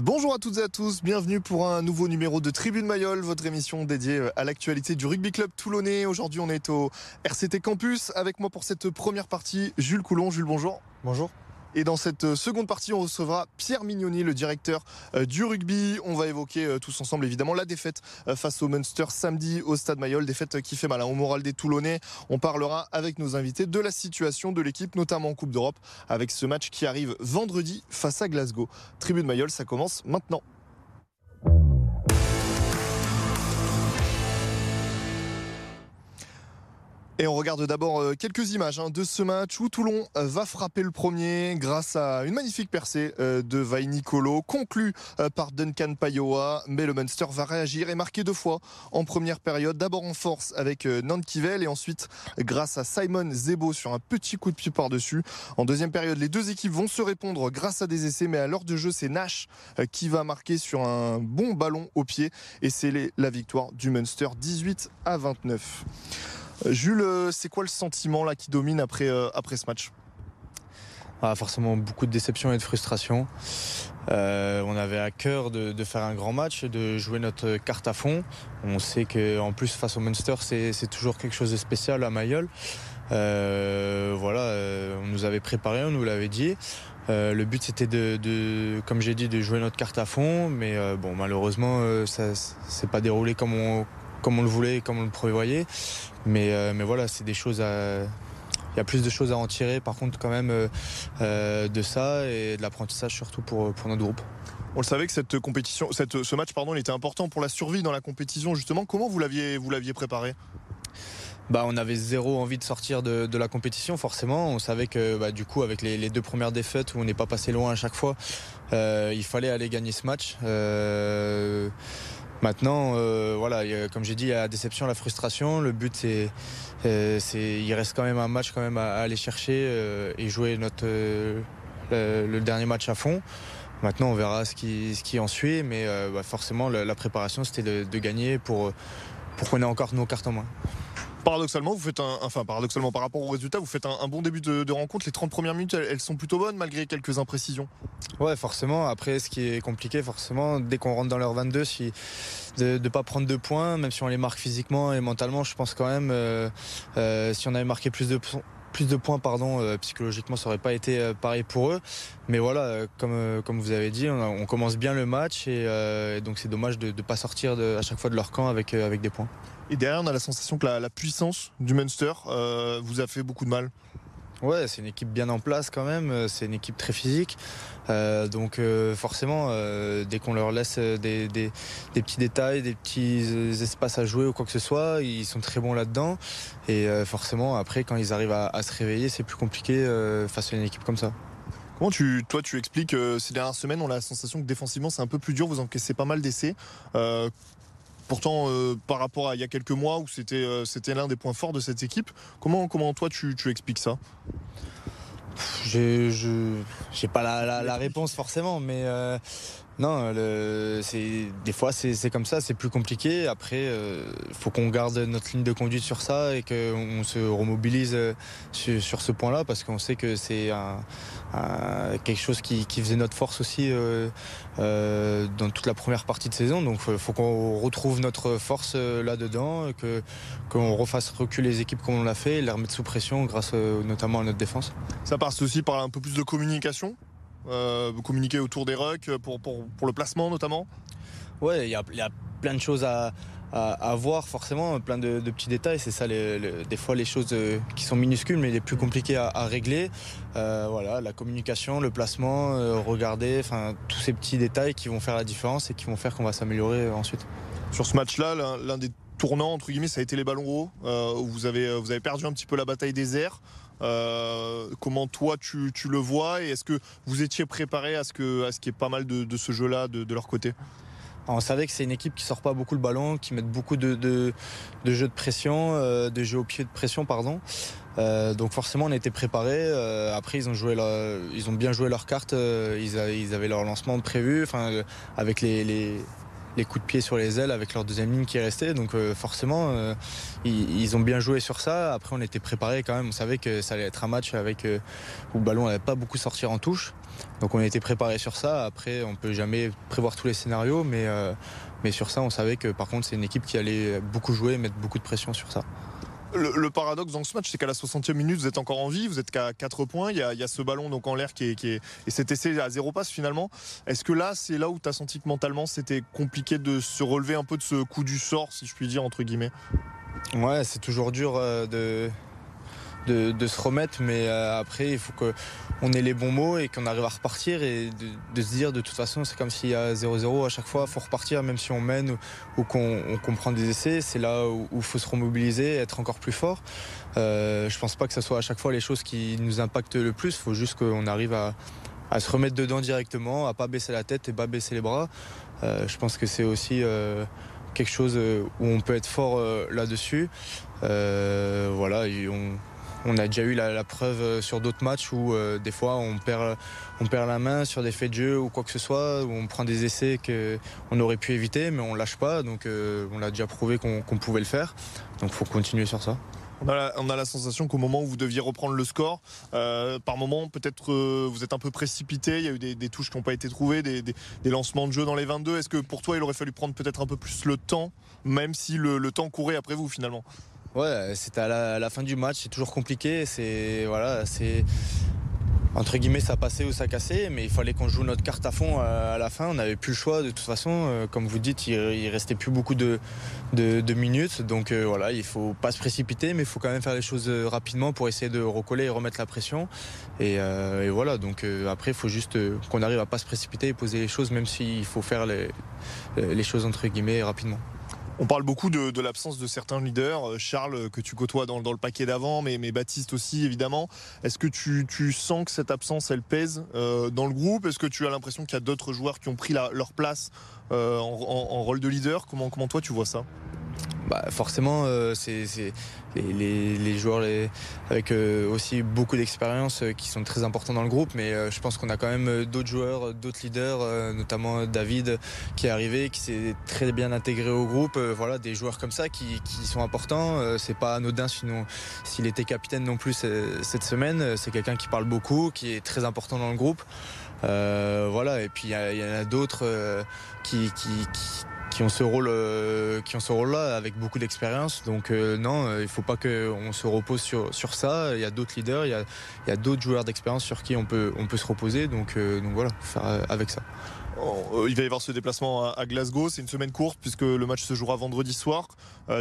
Bonjour à toutes et à tous, bienvenue pour un nouveau numéro de Tribune Mayol, votre émission dédiée à l'actualité du rugby club toulonnais. Aujourd'hui on est au RCT Campus avec moi pour cette première partie Jules Coulon. Jules, bonjour. Bonjour. Et dans cette euh, seconde partie, on recevra Pierre Mignoni, le directeur euh, du rugby. On va évoquer euh, tous ensemble évidemment la défaite face au Munster samedi au Stade Mayol, défaite qui fait mal hein, au moral des Toulonnais. On parlera avec nos invités de la situation de l'équipe, notamment en Coupe d'Europe, avec ce match qui arrive vendredi face à Glasgow. Tribune Mayol, ça commence maintenant. Et on regarde d'abord euh, quelques images hein, de ce match où Toulon euh, va frapper le premier grâce à une magnifique percée euh, de Vai Nicolo, conclue par Duncan Payoa. Mais le Munster va réagir et marquer deux fois en première période. D'abord en force avec Nankivel et ensuite grâce à Simon Zebo sur un petit coup de pied par-dessus. En deuxième période, les deux équipes vont se répondre grâce à des essais, mais à l'heure de jeu, c'est Nash qui va marquer sur un bon ballon au pied et c'est la victoire du Munster 18 à 29. Jules, euh, c'est quoi le sentiment là qui domine après, euh, ce match? Ah, Forcément beaucoup de déception et de frustration. Euh, on avait à cœur de, faire un grand match, de jouer notre carte à fond. On sait qu'en plus face au Munster, c'est toujours quelque chose de spécial à Mayol. voilà, on nous avait préparé, on nous l'avait dit. le but c'était de, comme j'ai dit, de jouer notre carte à fond, mais bon malheureusement ça s'est pas déroulé comme on, comme on le voulait, comme on le prévoyait. Mais, euh, mais voilà, c'est des choses à. Il y a plus de choses à en tirer, par contre, quand même, euh, euh, de ça et de l'apprentissage surtout pour, pour notre groupe. On le savait que cette compétition, cette, ce match, pardon, il était important pour la survie dans la compétition. Justement, comment vous l'aviez, vous l'aviez préparé? Bah, on avait zéro envie de sortir de, la compétition, forcément. On savait que bah, du coup, avec les, deux premières défaites où on n'est pas passé loin à chaque fois, il fallait aller gagner ce match. Maintenant, euh, voilà, comme j'ai dit, il y a la déception, la frustration. Le but, c'est, euh, il reste quand même un match quand même à, aller chercher euh, et jouer notre le, dernier match à fond. Maintenant, on verra ce qui, ce qui en suit, mais bah, forcément, la, préparation, c'était de, de, gagner pour, pour qu'on ait encore nos cartes en main paradoxalement, vous faites un, enfin paradoxalement par rapport au résultat, vous faites un, bon début de, rencontre. Les 30 premières minutes, elles, sont plutôt bonnes malgré quelques imprécisions. Ouais, forcément. Après, ce qui est compliqué, forcément, dès qu'on rentre dans leur 22, si, de ne pas prendre de points, même si on les marque physiquement et mentalement, je pense quand même, euh, euh, si on avait marqué plus de plus de points, pardon, euh, psychologiquement, ça aurait pas été pareil pour eux. Mais voilà, comme, comme vous avez dit, on, commence bien le match et, donc c'est dommage de ne pas sortir à chaque fois de leur camp avec, des points. Et derrière, on a la sensation que la, puissance du Munster euh, vous a fait beaucoup de mal. Ouais, c'est une équipe bien en place quand même. C'est une équipe très physique. Euh, donc euh, forcément, dès qu'on leur laisse des, petits détails, des petits espaces à jouer ou quoi que ce soit, ils sont très bons là-dedans. Et forcément, après, quand ils arrivent à, se réveiller, c'est plus compliqué face à une équipe comme ça. Comment tu, toi, tu expliques ces dernières semaines, on a la sensation que défensivement c'est un peu plus dur, vous encaissez pas mal d'essais. Pourtant, euh, par rapport à il y a quelques mois où c'était euh, c'était l'un des points forts de cette équipe, comment, comment toi tu, tu expliques ça? Je n'ai pas la, la, réponse forcément, mais euh, non, des fois c'est comme ça, c'est plus compliqué. Après, il euh, faut qu'on garde notre ligne de conduite sur ça et qu'on se remobilise euh, sur, ce point-là parce qu'on sait que c'est quelque chose qui, faisait notre force aussi euh, dans toute la première partie de saison. Donc il faut qu'on retrouve notre force là-dedans, qu'on refasse reculer les équipes comme on l'a fait et les remettre sous pression grâce notamment à notre défense. Ça passe aussi par un peu plus de communication? Euh, communiquer autour des rucks pour, pour, pour le placement notamment Ouais, il y a, y a, plein de choses à, à, voir forcément, plein de, petits détails. C'est ça, des fois les choses euh, qui sont minuscules mais les plus compliquées à, régler. Euh, voilà, la communication, le placement, regarder, enfin tous ces petits détails qui vont faire la différence et qui vont faire qu'on va s'améliorer ensuite. Sur ce match-là, l'un des tournants entre guillemets, ça a été les ballons hauts. où vous avez vous avez perdu un petit peu la bataille des airs. Euh, comment toi tu, le vois et est-ce que vous étiez préparé à ce que ce qu'il y ait pas mal de, ce jeu-là de, leur côté? On savait que c'est une équipe qui sort pas beaucoup le ballon, qui met beaucoup de, jeux de pression, euh, de jeux au pied de pression, pardon. Euh, donc forcément on était préparés. après ils ont bien joué leur carte. Ils, avaient leur lancement prévu, enfin avec les coups de pied sur les ailes avec leur deuxième ligne qui est restée. Donc forcément, ils, ont bien joué sur ça. Après, on était préparé quand même. On savait que ça allait être un match avec où le ballon n'allait pas beaucoup sortir en touche. Donc on était préparé sur ça. Après, on peut jamais prévoir tous les scénarios, mais, mais sur ça, on savait que par contre, c'est une équipe qui allait beaucoup jouer, mettre beaucoup de pression sur ça. Le, paradoxe dans ce match, c'est qu'à la 60e minute, vous êtes encore en vie, vous êtes qu'à 4 points. Il y, a, ce ballon donc en l'air qui est, et cet essai à zéro passe finalement. Est-ce que là, c'est là où tu as senti que mentalement, c'était compliqué de se relever un peu de ce coup du sort, si je puis dire, entre guillemets? Ouais, c'est toujours dur euh, de, se remettre, mais euh, après, il faut qu'on ait les bons mots et qu'on arrive à repartir et de, se dire de toute façon, c'est comme s'il y a 0-0 à chaque fois, il faut repartir même si on mène ou, qu'on comprend des essais. C'est là où il faut se remobiliser, être encore plus fort. Euh, je pense pas que ce soit à chaque fois les choses qui nous impactent le plus, il faut juste qu'on arrive à, se remettre dedans directement, à pas baisser la tête et pas baisser les bras. Euh, je pense que c'est aussi quelque chose où on peut être fort là-dessus. voilà, on a déjà eu la, preuve euh, sur d'autres matchs où euh, des fois on perd, on perd la main sur des faits de jeu ou quoi que ce soit, où on prend des essais qu'on aurait pu éviter, mais on lâche pas. Donc euh, on a déjà prouvé qu'on pouvait le faire. Donc il faut continuer sur ça. On a, la, sensation qu'au moment où vous deviez reprendre le score, par moment, peut-être vous êtes un peu précipité. Il y a eu des, touches qui n'ont pas été trouvées, des, lancements de jeu dans les 22. Est-ce que pour toi, il aurait fallu prendre peut-être un peu plus le temps, même si le temps courait après vous finalement? Ouais, c'était à la, fin du match, c'est toujours compliqué. C'est voilà, c'est entre guillemets ça passait ou ça cassait, mais il fallait qu'on joue notre carte à fond euh, à, la fin. On n'avait plus le choix de toute façon. Euh, comme vous dites, il, il, restait plus beaucoup de, minutes, donc euh, voilà, il faut pas se précipiter, mais il faut quand même faire les choses rapidement pour essayer de recoller et remettre la pression. Et, voilà, donc après il faut juste qu'on arrive à pas se précipiter et poser les choses, même s'il faut faire les, les choses entre guillemets rapidement. On parle beaucoup de, l'absence de certains leaders. Euh, Charles, que tu côtoies dans, le paquet d'avant, mais, Baptiste aussi, évidemment. Est-ce que tu, sens que cette absence, elle pèse euh, dans le groupe? Est-ce que tu as l'impression qu'il y a d'autres joueurs qui ont pris leur place euh, en, rôle de leader? Comment, comment toi, tu vois ça? Bah, forcément, euh, c'est les, joueurs avec euh, aussi beaucoup d'expérience euh, qui sont très importants dans le groupe, mais je pense qu'on a quand même d'autres joueurs, d'autres leaders, notamment David qui est arrivé, qui s'est très bien intégré au groupe. voilà, des joueurs comme ça qui, sont importants. c'est pas anodin sinon s'il était capitaine non plus cette semaine. C'est quelqu'un qui parle beaucoup, qui est très important dans le groupe. voilà, et puis il y, en a d'autres qui, qui ont ce rôle, euh, qui ont ce rôle-là avec beaucoup d'expérience. Donc euh, non, euh, il faut pas qu'on se repose sur, sur ça. Il y a d'autres leaders, il y a, il y a d'autres joueurs d'expérience sur qui on peut, on peut se reposer. Donc, donc voilà, faire avec ça. Oh, il va y avoir ce déplacement à Glasgow. C'est une semaine courte puisque le match se jouera vendredi soir.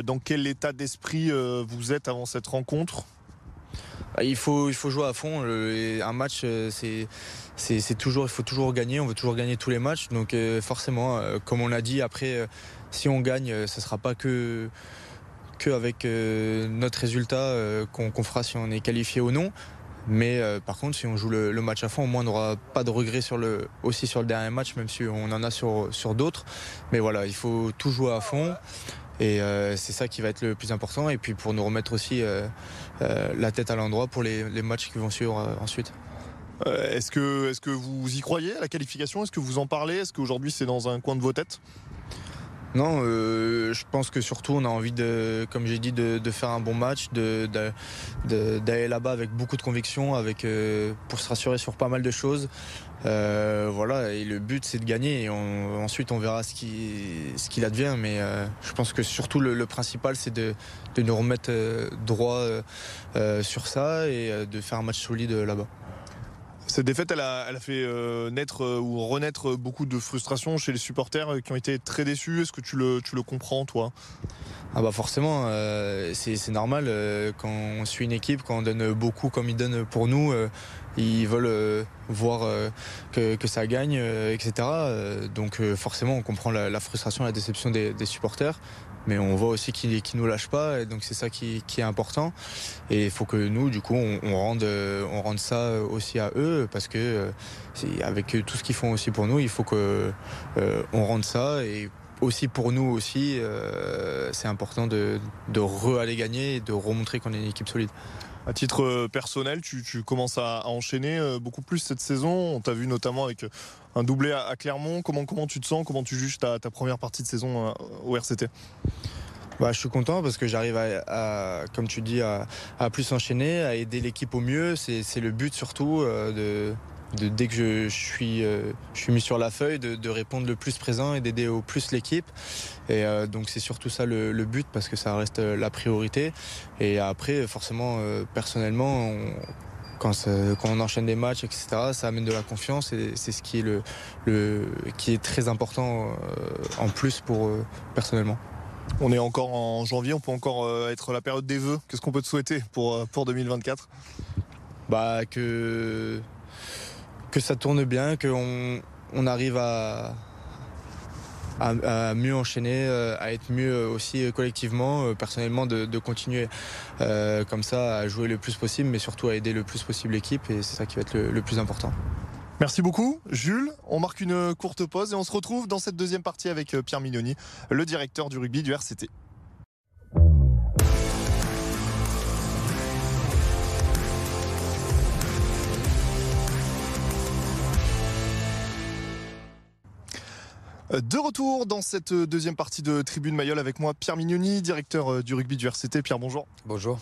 Dans quel état d'esprit vous êtes avant cette rencontre? Il faut, il faut jouer à fond. un match, c'est c'est toujours, il faut toujours gagner. On veut toujours gagner tous les matchs. Donc euh, forcément, euh, comme on l'a dit, après, euh, si on gagne, ce ne sera pas que, que avec notre résultat qu'on fera si on est qualifié ou non. Mais par contre, si on joue le, match à fond, au moins on n'aura pas de regrets sur le, aussi sur le dernier match, même si on en a sur, sur d'autres. Mais voilà, il faut tout jouer à fond. Et c'est ça qui va être le plus important. Et puis pour nous remettre aussi la tête à l'endroit pour les, matchs qui vont suivre ensuite. Euh, est-ce que, est que vous y croyez à la qualification? Est-ce que vous en parlez? Est-ce qu'aujourd'hui c'est dans un coin de vos têtes? Non, euh, je pense que surtout on a envie de, comme j'ai dit, de, faire un bon match, d'aller de, là-bas avec beaucoup de conviction, avec euh, pour se rassurer sur pas mal de choses. voilà, et le but c'est de gagner et ensuite on verra ce qu'il ce qu'il advient. Mais je pense que surtout le, principal c'est de, nous remettre droit sur ça et de faire un match solide là-bas. Cette défaite, elle a, fait euh, naître euh, ou renaître beaucoup de frustration chez les supporters euh, qui ont été très déçus. Est-ce que tu le, tu le comprends, toi? Ah bah forcément, c'est normal quand on suit une équipe, quand on donne beaucoup comme ils donnent pour nous, ils veulent voir que, ça gagne, etc. donc forcément, on comprend la, frustration, la déception des supporters mais on voit aussi qu'ils ne nous lâchent pas, et donc c'est ça qui, est important. Et il faut que nous, du coup, on, rende, on rende ça aussi à eux, parce que euh, avec tout ce qu'ils font aussi pour nous, il faut que euh, on rende ça et aussi pour nous aussi, euh, c'est important de, de re-aller gagner et de remontrer qu'on est une équipe solide. À titre personnel, tu, commences à, enchaîner beaucoup plus cette saison. On t'a vu notamment avec un doublé à, Clermont. Comment, comment tu te sens? Comment tu juges ta, première partie de saison au RCT bah, je suis content parce que j'arrive à, comme tu dis, à, plus enchaîner, à aider l'équipe au mieux. C'est le but surtout de, dès que je, suis, euh, je suis mis sur la feuille, de, répondre le plus présent et d'aider au plus l'équipe. Et euh, donc c'est surtout ça le, but parce que ça reste euh, la priorité. Et après, forcément, personnellement, quand, on enchaîne des matchs, etc., ça amène de la confiance et c'est ce qui est, le, qui est très important en plus pour personnellement. On est encore en janvier, on peut encore être la période des vœux. Qu'est-ce qu'on peut te souhaiter pour, pour 2024 bah, que que ça tourne bien, qu'on on arrive à, mieux enchaîner, euh, à être mieux aussi collectivement, euh, personnellement, de, continuer euh, comme ça à jouer le plus possible, mais surtout à aider le plus possible l'équipe, et c'est ça qui va être le plus important. Merci beaucoup, Jules. On marque une courte pause et on se retrouve dans cette deuxième partie avec Pierre Mignoni, le directeur du rugby du RCT. De retour dans cette deuxième partie de Tribune Mayol avec moi, Pierre Mignoni, directeur euh, du rugby du RCT. Pierre, bonjour. Bonjour.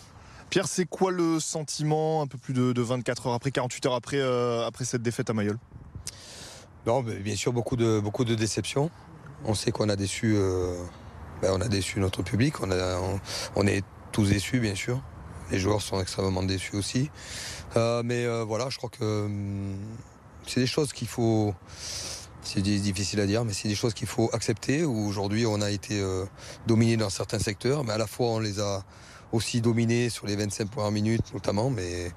Pierre, c'est quoi le sentiment un peu plus de, 24 heures après, 48 heures après, euh, après cette défaite à Mayol? Non, bien sûr, beaucoup de, beaucoup de déceptions. On sait qu'on a déçu, euh, ben, on a déçu notre public. On, on, est tous déçus, bien sûr. Les joueurs sont extrêmement déçus aussi. mais voilà, je crois que hum, c'est des choses qu'il faut c'est difficile à dire, mais c'est des choses qu'il faut accepter. Aujourd'hui, on a été euh, dominé dans certains secteurs, mais à la fois on les a aussi dominés sur les 25 premières minutes notamment, mais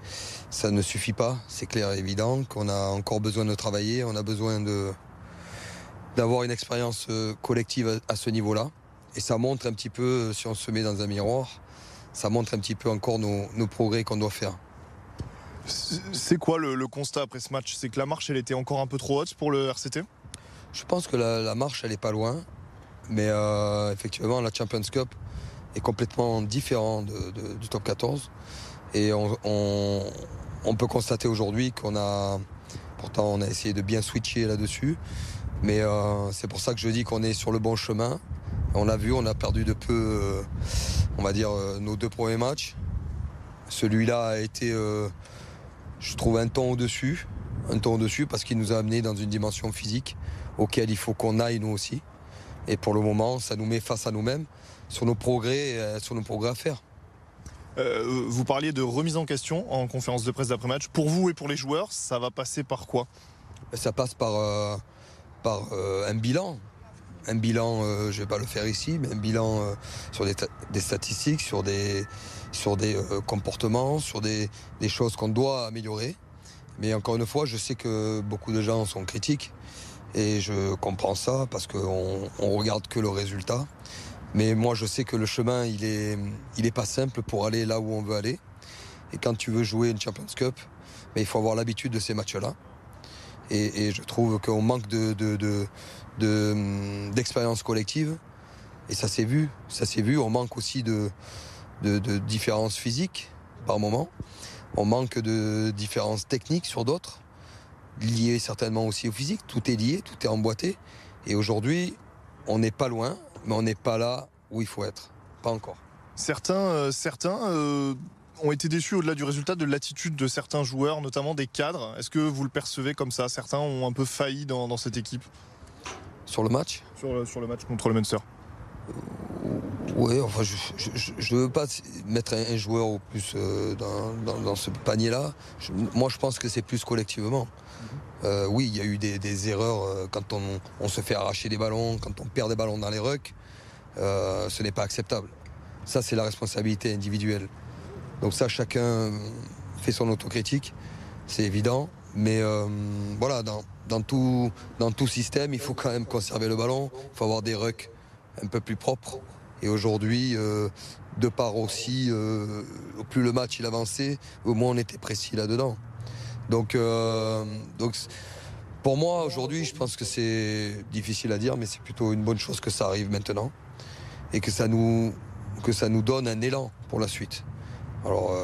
ça ne suffit pas. C'est clair et évident qu'on a encore besoin de travailler, on a besoin d'avoir une expérience euh, collective à, ce niveau-là. Et ça montre un petit peu, si on se met dans un miroir, ça montre un petit peu encore nos, progrès qu'on doit faire. C'est quoi le, constat après ce match? C'est que la marche, elle était encore un peu trop haute pour le RCT je pense que la, marche, elle n'est pas loin. Mais euh, effectivement, la Champions Cup est complètement différent du top 14. Et on, peut constater aujourd'hui qu'on a. Pourtant, on a essayé de bien switcher là-dessus. Mais euh, c'est pour ça que je dis qu'on est sur le bon chemin. On l'a vu, on a perdu de peu, euh, on va dire, nos deux premiers matchs. Celui-là a été, je trouve, un ton au-dessus. Un ton au-dessus parce qu'il nous a amené dans une dimension physique auquel il faut qu'on aille nous aussi. Et pour le moment, ça nous met face à nous-mêmes sur nos progrès, euh, sur nos progrès à faire. Euh, vous parliez de remise en question en conférence de presse d'après-match. Pour vous et pour les joueurs, ça va passer par quoi? Ça passe par, euh, par un bilan. Un bilan, je ne vais pas le faire ici, mais un bilan sur des, statistiques, sur des, sur des comportements, sur des, des choses qu'on doit améliorer. Mais encore une fois, je sais que beaucoup de gens sont critiques. Et je comprends ça parce qu'on on regarde que le résultat. Mais moi, je sais que le chemin, il est, il est pas simple pour aller là où on veut aller. Et quand tu veux jouer une Champions Cup, il faut avoir l'habitude de ces matchs-là. Et, je trouve qu'on manque de, d'expérience collective. Et ça s'est vu. Ça s'est vu. On manque aussi de, de, de différences physiques par moment. On manque de différences techniques sur d'autres lié certainement aussi au physique. Tout est lié, tout est emboîté. Et aujourd'hui, on n'est pas loin, mais on n'est pas là où il faut être. Pas encore. Certains, euh, certains euh, ont été déçus au-delà du résultat de l'attitude de certains joueurs, notamment des cadres. Est-ce que vous le percevez comme ça? Certains ont un peu failli dans, cette équipe? Sur le match? Sur, sur le match contre le Munster. Oui, enfin, je ne veux pas mettre un, joueur au plus euh, dans, ce panier-là. moi, je pense que c'est plus collectivement. Mhm. Euh, oui, il y a eu des, erreurs euh, quand on, se fait arracher des ballons, quand on perd des ballons dans les rucks. ce n'est pas acceptable. Ça, c'est la responsabilité individuelle. Donc ça, chacun fait son autocritique, c'est évident. Mais voilà, dans, dans, tout, dans tout système, il faut quand même conserver le ballon. Il faut avoir des rucks un peu plus propres. Et aujourd'hui, euh, de part aussi, euh, plus le match il avançait, au moins on était précis là-dedans. Donc, euh, donc pour moi, aujourd'hui, je pense que c'est difficile à dire, mais c'est plutôt une bonne chose que ça arrive maintenant et que ça nous, que ça nous donne un élan pour la suite. Alors,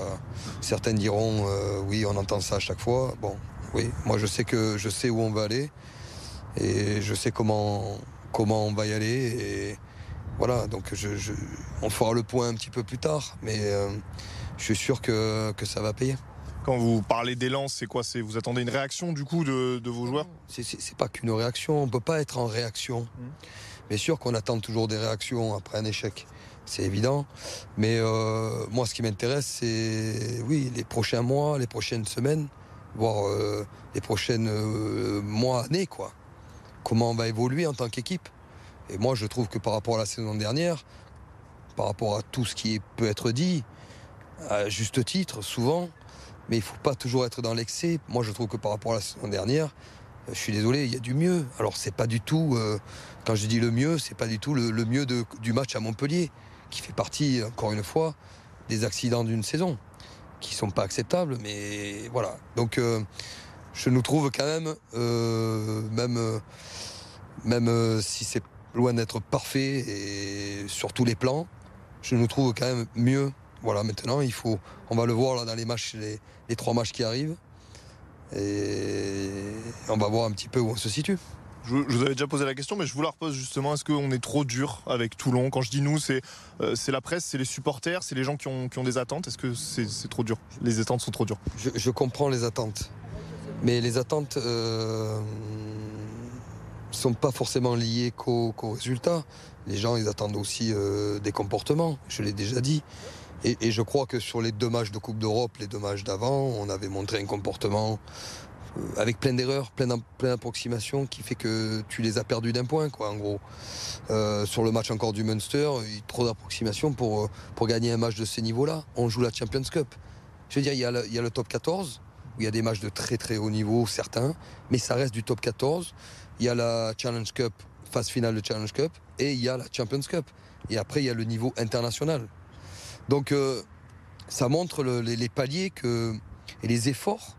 certains diront, oui, on entend ça à chaque fois. Bon, oui, moi je sais que je sais où on va aller et je sais comment, comment on va y aller. Voilà, donc je, on fera le point un petit peu plus tard, mais euh, je suis sûr que, que ça va payer. Quand vous parlez d'élan, c'est quoi? C'est vous attendez une réaction du coup de, vos joueurs? C'est pas qu'une réaction. On peut pas être en réaction. Mmh. Bien sûr qu'on attend toujours des réactions après un échec, c'est évident. Mais euh, moi, ce qui m'intéresse, c'est oui les prochains mois, les prochaines semaines, voire euh, les prochaines mois, années, quoi. Comment on va évoluer en tant qu'équipe. Et moi, je trouve que par rapport à la saison dernière, par rapport à tout ce qui peut être dit, à juste titre, souvent, mais il ne faut pas toujours être dans l'excès. Moi, je trouve que par rapport à la saison dernière, euh, je suis désolé, il y a du mieux. Alors, c'est pas du tout, euh, quand je dis le mieux, c'est pas du tout le, mieux du match à Montpellier, qui fait partie, encore une fois, des accidents d'une saison, qui sont pas acceptables, mais voilà. Donc, euh, je nous trouve quand même, même, même si c'est loin d'être parfait et sur tous les plans, je nous trouve quand même mieux voilà, maintenant, il faut, on va le voir là, dans les matchs, les, trois matchs qui arrivent. Et on va voir un petit peu où on se situe. Je, vous avais déjà posé la question, mais je vous la repose justement. Est-ce qu'on est trop dur avec Toulon? Quand je dis nous, c'est euh, la presse, c'est les supporters, c'est les gens qui ont, des attentes. Est-ce que c'est trop dur? Les attentes sont trop dures je, comprends les attentes. Mais les attentes euh, sont pas forcément liées qu'aux résultats. Les gens, ils attendent aussi euh, des comportements. Je l'ai déjà dit. Et, je crois que sur les deux matchs de Coupe d'Europe, les deux matchs d'avant, on avait montré un comportement euh, avec plein d'erreurs, plein d'approximations qui fait que tu les as perdus d'un point, quoi, en gros. Euh, sur le match encore du Munster, il y a trop d'approximations pour, pour gagner un match de ces niveaux-là. On joue la Champions Cup. Je veux dire, il y, a le, il y a le top 14, où il y a des matchs de très très haut niveau, certains, mais ça reste du top 14. Il y a la Challenge Cup, phase finale de Challenge Cup, et il y a la Champions Cup. Et après, il y a le niveau international. Donc euh, ça montre les, paliers que, et les efforts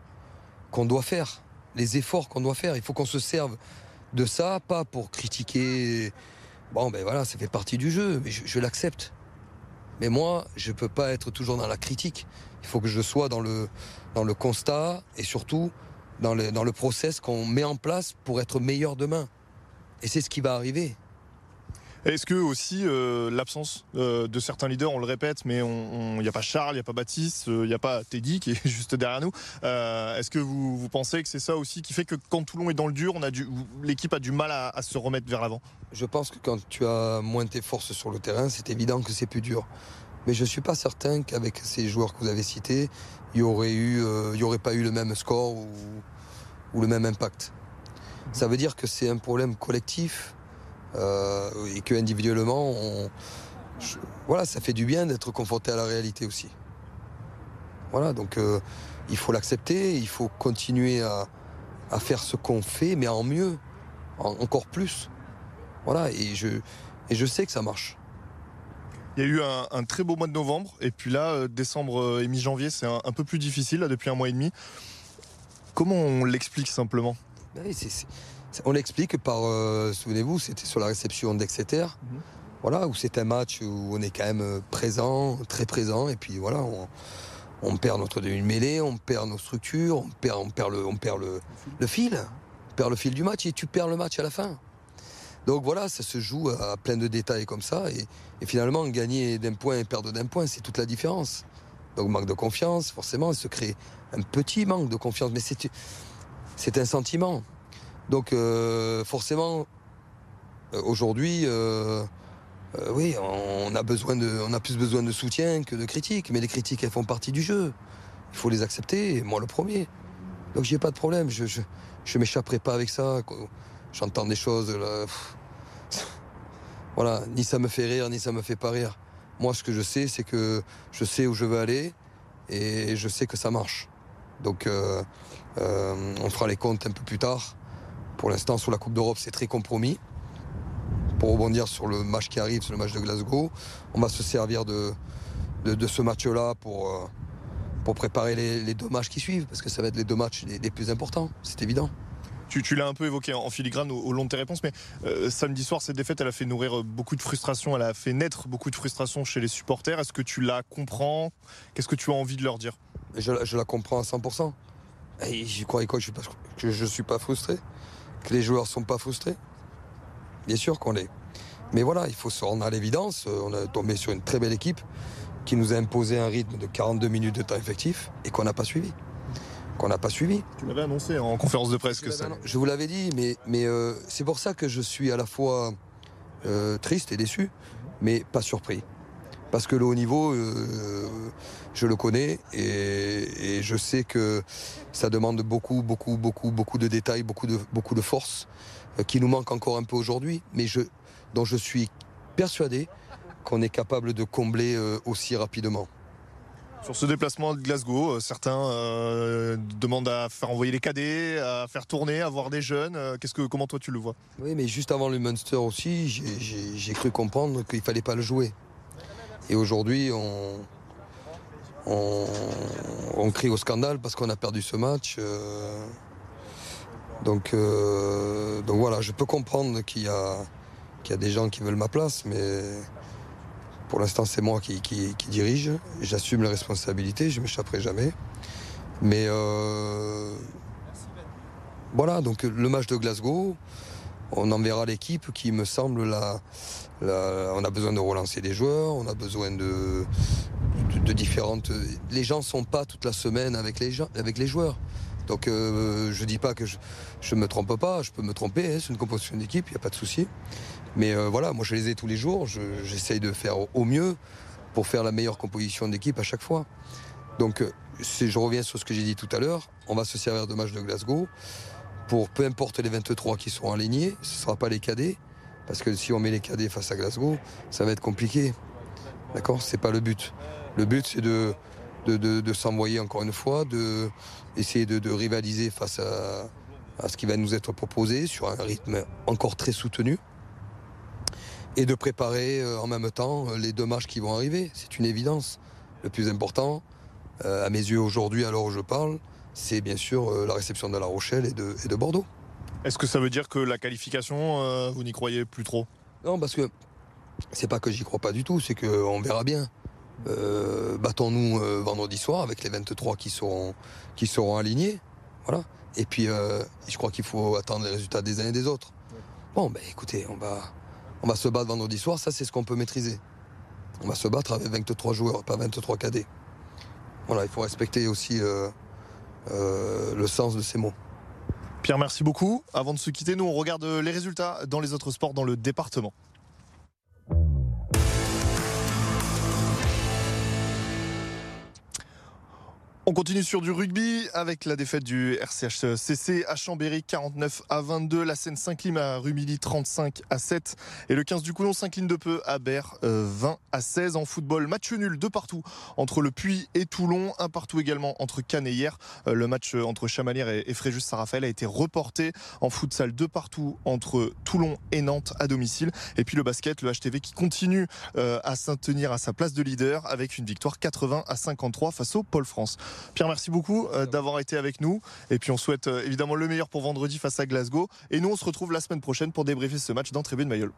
qu'on doit faire. Les efforts qu'on doit faire. Il faut qu'on se serve de ça, pas pour critiquer. Bon, ben voilà, ça fait partie du jeu, mais je, l'accepte. Mais moi, je ne peux pas être toujours dans la critique. Il faut que je sois dans le, dans le constat et surtout dans le, dans le process qu'on met en place pour être meilleur demain. Et c'est ce qui va arriver. Est-ce que aussi euh, l'absence euh, de certains leaders, on le répète, mais il n'y a pas Charles, il n'y a pas Baptiste, il euh, n'y a pas Teddy qui est juste derrière nous. Est-ce que vous, pensez que c'est ça aussi qui fait que quand Toulon est dans le dur, l'équipe a du mal à, se remettre vers l'avant? Je pense que quand tu as moins tes forces sur le terrain, c'est évident que c'est plus dur. Mais je ne suis pas certain qu'avec ces joueurs que vous avez cités, il n'y aurait, eu, aurait pas eu le même score ou, ou le même impact. Ça veut dire que c'est un problème collectif euh, et que individuellement, on, voilà, ça fait du bien d'être confronté à la réalité aussi. Voilà, donc euh, il faut l'accepter, il faut continuer à, faire ce qu'on fait, mais en mieux, encore plus. Voilà, et je, et je sais que ça marche. Il y a eu un, très beau mois de novembre, et puis là, euh, décembre et mi-janvier, c'est un, peu plus difficile, là, depuis un mois et demi. Comment on l'explique simplement ben on l'explique par, euh, souvenez-vous, c'était sur la réception d'Exeter, mhm. voilà, où c'est un match où on est quand même euh, présent, très présent, et puis voilà, on, perd notre demi-mêlée, on perd nos structures, on perd, on perd, le, on perd le, le fil, on perd le fil du match, et tu perds le match à la fin. Donc voilà, ça se joue à plein de détails comme ça, et, finalement, gagner d'un point et perdre d'un point, c'est toute la différence. Donc manque de confiance, forcément, il se crée un petit manque de confiance, mais c'est un sentiment. Donc euh, forcément, euh, aujourd'hui, euh, oui, on a, besoin on a plus besoin de soutien que de critiques, mais les critiques, elles font partie du jeu. Il faut les accepter, moi le premier. Donc j'ai pas de problème, je, je, m'échapperai pas avec ça. J'entends des choses là. Voilà, ni ça me fait rire, ni ça me fait pas rire. Moi, ce que je sais, c'est que je sais où je veux aller et je sais que ça marche. Donc, on fera les comptes un peu plus tard. Pour l'instant, sur la Coupe d'Europe, c'est très compromis. Pour rebondir sur le match qui arrive, sur le match de Glasgow, on va se servir de, ce match-là pour, euh, pour préparer les, deux matchs qui suivent, parce que ça va être les deux matchs les, plus importants, c'est évident. Tu, l'as un peu évoqué en filigrane au, long de tes réponses, mais euh, samedi soir, cette défaite, elle a fait nourrir beaucoup de frustration, elle a fait naître beaucoup de frustration chez les supporters. Est-ce que tu la comprends? Qu'est-ce que tu as envie de leur dire? Je, la comprends à 100%. Et j'y crois quoi? Je ne suis pas frustré Que les joueurs sont pas frustrés Bien sûr qu'on l'est. Mais voilà, il faut se rendre à l'évidence. Euh, on a tombé sur une très belle équipe qui nous a imposé un rythme de 42 minutes de temps effectif et qu'on n'a pas suivi. Qu'on n'a pas suivi. Tu l'avais annoncé en conférence de presse que ça. Je vous l'avais dit, mais, mais euh, c'est pour ça que je suis à la fois euh, triste et déçu, mais pas surpris. Parce que le haut niveau, je le connais et, et, je sais que ça demande beaucoup, beaucoup, beaucoup, beaucoup de détails, beaucoup de, beaucoup de force qui nous manque encore un peu aujourd'hui, mais je, dont je suis persuadé qu'on est capable de combler euh, aussi rapidement. Sur ce déplacement de Glasgow, euh, certains euh, demandent à faire envoyer les cadets, à faire tourner, à voir des jeunes. Qu'est-ce que, comment toi tu le vois? Oui, mais juste avant le Munster aussi, j'ai cru comprendre qu'il fallait pas le jouer. Et aujourd'hui, on, on, crie au scandale parce qu'on a perdu ce match. donc, donc voilà, je peux comprendre qu'il y y a des gens qui veulent ma place, mais pour l'instant, c'est moi qui, dirige. J'assume les responsabilités, je ne m'échapperai jamais. Mais euh, voilà, donc le match de Glasgow, on enverra l'équipe qui me semble là. on a besoin de relancer des joueurs, on a besoin de, de, différentes. Les gens ne sont pas toute la semaine avec les, gens, avec les joueurs. Donc euh, je ne dis pas que je ne me trompe pas, je peux me tromper, hein, c'est une composition d'équipe, il n'y a pas de souci. Mais euh, voilà, moi je les ai tous les jours, j'essaye de faire au mieux pour faire la meilleure composition d'équipe à chaque fois. Donc euh, je reviens sur ce que j'ai dit tout à l'heure, on va se servir de match de Glasgow pour peu importe les 23 qui seront alignés, ce ne sera pas les cadets, parce que si on met les cadets face à Glasgow, ça va être compliqué. D'accord? C'est pas le but. Le but c'est de, de, s'envoyer encore une fois, de essayer de, rivaliser face à ce qui va nous être proposé sur un rythme encore très soutenu et de préparer euh, en même temps euh, les deux matchs qui vont arriver. C'est une évidence. Le plus important, euh, à mes yeux aujourd'hui, à l'heure où je parle, c'est bien sûr la réception de La Rochelle et de, et de Bordeaux. Est-ce que ça veut dire que la qualification, vous n'y croyez plus trop? Non, parce que c'est pas que j'y crois pas du tout, c'est qu'on verra bien. Battons-nous vendredi soir avec les 23 qui seront, qui seront alignés. Voilà. Et puis, je crois qu'il faut attendre les résultats des uns et des autres. Bon, ben écoutez, on va, on va se battre vendredi soir, ça c'est ce qu'on peut maîtriser. On va se battre avec 23 joueurs, pas 23 cadets. Voilà, il faut respecter aussi euh, euh, le sens de ces mots. Pierre, merci beaucoup. Avant de se quitter, nous on regarde les résultats dans les autres sports dans le département. On continue sur du rugby avec la défaite du RCHCC à Chambéry 49 à 22. La Seine s'incline à Rumilly 35 à 7. Et le 15 du Coulon s'incline de peu à Berre 20 euh, à 16. En football, match nul de partout entre le Puy et Toulon. Un partout également entre Cannes et hier. Euh, le match entre Chamalières et Fréjus-Saint-Raphaël a été reporté. En futsal, de partout entre Toulon et Nantes à domicile. Et puis le basket, le HTV qui continue euh, à s'en tenir à sa place de leader avec une victoire 80 à 53 face au Pôle France. Pierre, merci beaucoup euh, d'avoir été avec nous. Et puis on souhaite euh, évidemment le meilleur pour vendredi face à Glasgow. Et nous, on se retrouve la semaine prochaine pour débriefer ce match dans Tribune Mayol.